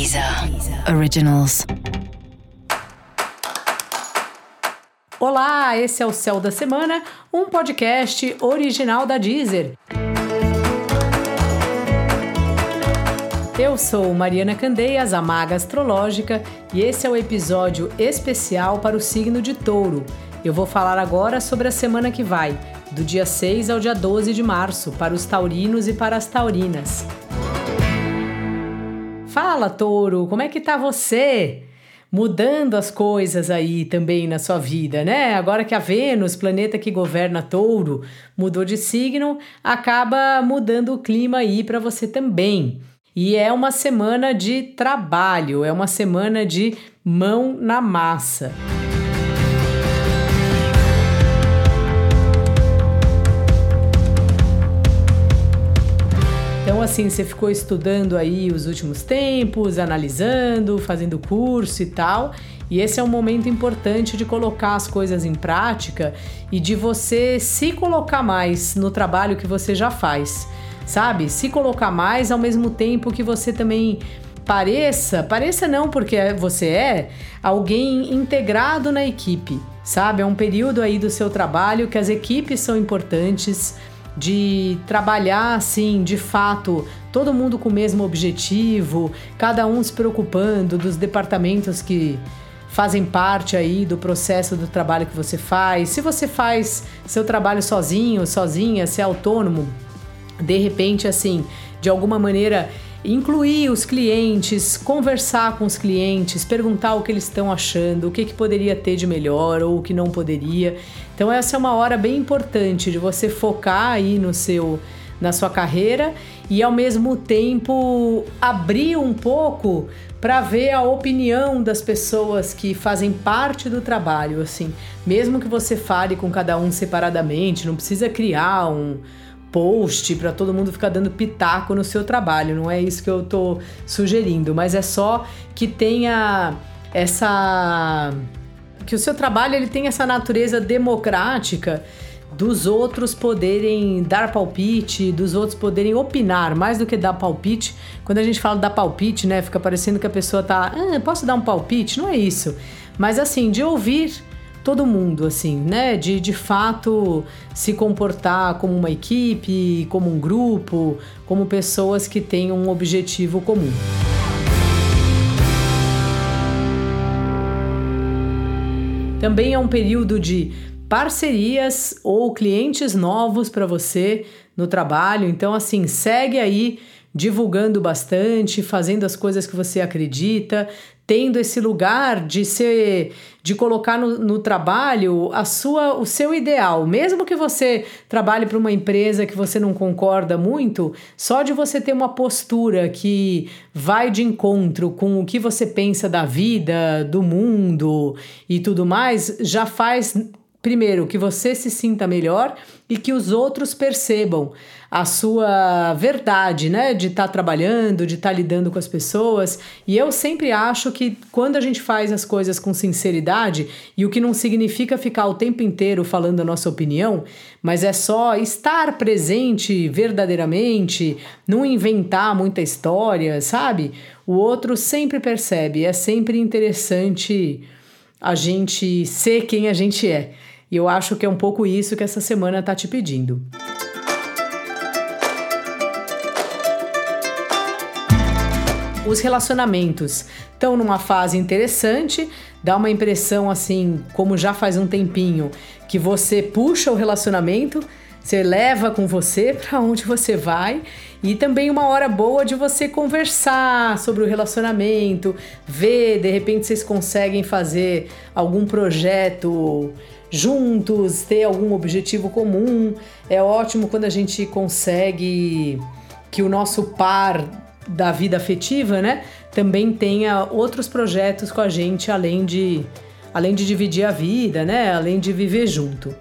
Deezer Originals. Olá, esse é o Céu da Semana, um podcast original da Deezer. Eu sou Mariana Candeias, a Maga Astrológica, e esse é o episódio especial para o signo de Touro. Eu vou falar agora sobre a semana que vai, do dia 6 ao dia 12 de março, para os taurinos e para as taurinas. Fala, Touro, como é que tá você? Mudando as coisas aí também na sua vida, né? Agora que a Vênus, planeta que governa Touro, mudou de signo, acaba mudando o clima aí para você também. E é uma semana de trabalho, é uma semana de mão na massa. Assim, você ficou estudando aí os últimos tempos, analisando, fazendo curso e tal. E esse é um momento importante de colocar as coisas em prática e de você se colocar mais no trabalho que você já faz sabe? Se colocar mais ao mesmo tempo que você também pareça, pareça não porque você é alguém integrado na equipe, sabe? É um período aí do seu trabalho que as equipes são importantes de trabalhar assim, de fato, todo mundo com o mesmo objetivo, cada um se preocupando dos departamentos que fazem parte aí do processo do trabalho que você faz. Se você faz seu trabalho sozinho, sozinha, se é autônomo, de repente, assim, de alguma maneira incluir os clientes, conversar com os clientes, perguntar o que eles estão achando, o que, que poderia ter de melhor ou o que não poderia. Então essa é uma hora bem importante de você focar aí no seu na sua carreira e ao mesmo tempo abrir um pouco para ver a opinião das pessoas que fazem parte do trabalho, assim, mesmo que você fale com cada um separadamente, não precisa criar um post para todo mundo ficar dando pitaco no seu trabalho. Não é isso que eu tô sugerindo, mas é só que tenha essa que o seu trabalho ele tem essa natureza democrática dos outros poderem dar palpite, dos outros poderem opinar, mais do que dar palpite. Quando a gente fala dar palpite, né, fica parecendo que a pessoa tá, ah, posso dar um palpite? Não é isso. Mas assim, de ouvir todo mundo, assim, né? De de fato se comportar como uma equipe, como um grupo, como pessoas que têm um objetivo comum. Também é um período de parcerias ou clientes novos para você no trabalho. Então, assim, segue aí divulgando bastante, fazendo as coisas que você acredita, tendo esse lugar de ser de colocar no, no, trabalho a sua o seu ideal. Mesmo que você trabalhe para uma empresa que você não concorda muito só de você ter uma postura que vai de encontro com o que você pensa da vida do mundo e tudo mais já faz primeiro que você se sinta melhor e que os outros percebam a sua verdade, né, de estar tá trabalhando, de estar tá lidando com as pessoas. E eu sempre acho que quando a gente faz as coisas com sinceridade, e o que não significa ficar o tempo inteiro falando a nossa opinião, mas é só estar presente verdadeiramente, não inventar muita história, sabe? O outro sempre percebe, é sempre interessante a gente ser quem a gente é. E eu acho que é um pouco isso que essa semana tá te pedindo. Os relacionamentos estão numa fase interessante, dá uma impressão assim, como já faz um tempinho, que você puxa o relacionamento, você leva com você para onde você vai e também uma hora boa de você conversar sobre o relacionamento, ver, de repente vocês conseguem fazer algum projeto juntos, ter algum objetivo comum. É ótimo quando a gente consegue que o nosso par da vida afetiva, né, também tenha outros projetos com a gente além de além de dividir a vida, né, além de viver junto.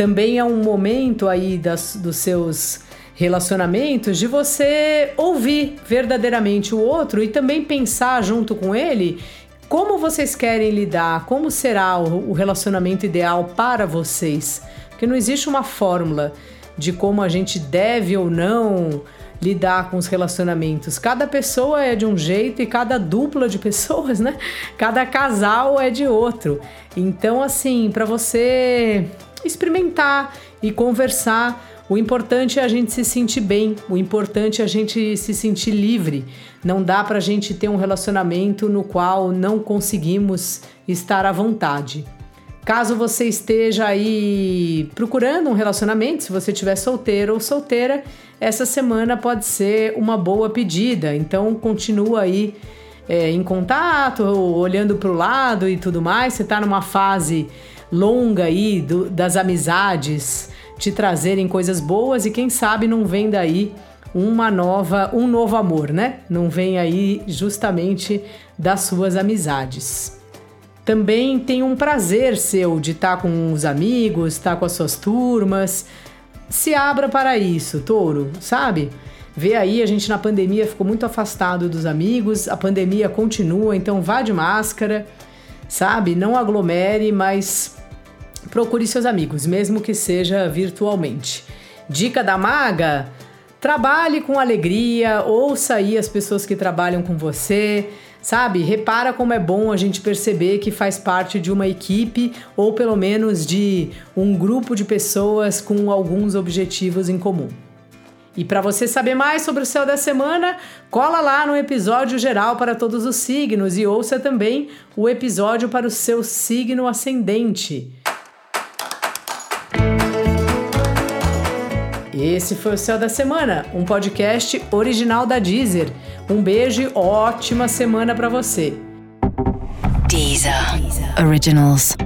Também é um momento aí das, dos seus relacionamentos de você ouvir verdadeiramente o outro e também pensar junto com ele como vocês querem lidar? Como será o relacionamento ideal para vocês? Porque não existe uma fórmula de como a gente deve ou não lidar com os relacionamentos. Cada pessoa é de um jeito e cada dupla de pessoas, né? Cada casal é de outro. Então, assim, para você experimentar e conversar, o importante é a gente se sentir bem, o importante é a gente se sentir livre. Não dá para a gente ter um relacionamento no qual não conseguimos estar à vontade. Caso você esteja aí procurando um relacionamento, se você estiver solteiro ou solteira, essa semana pode ser uma boa pedida. Então continua aí é, em contato, olhando para o lado e tudo mais. Você está numa fase longa aí do, das amizades te trazerem coisas boas e quem sabe não vem daí uma nova, um novo amor, né? Não vem aí justamente das suas amizades. Também tem um prazer seu de estar com os amigos, estar com as suas turmas. Se abra para isso, touro, sabe? Vê aí, a gente na pandemia ficou muito afastado dos amigos, a pandemia continua, então vá de máscara, sabe? Não aglomere, mas procure seus amigos, mesmo que seja virtualmente. Dica da maga: trabalhe com alegria, ouça aí as pessoas que trabalham com você Sabe? Repara como é bom a gente perceber que faz parte de uma equipe ou pelo menos de um grupo de pessoas com alguns objetivos em comum. E para você saber mais sobre o céu da semana, cola lá no episódio geral para todos os signos e ouça também o episódio para o seu signo ascendente. Esse foi o Céu da Semana, um podcast original da Deezer. Um beijo e ótima semana para você. Deezer. Originals.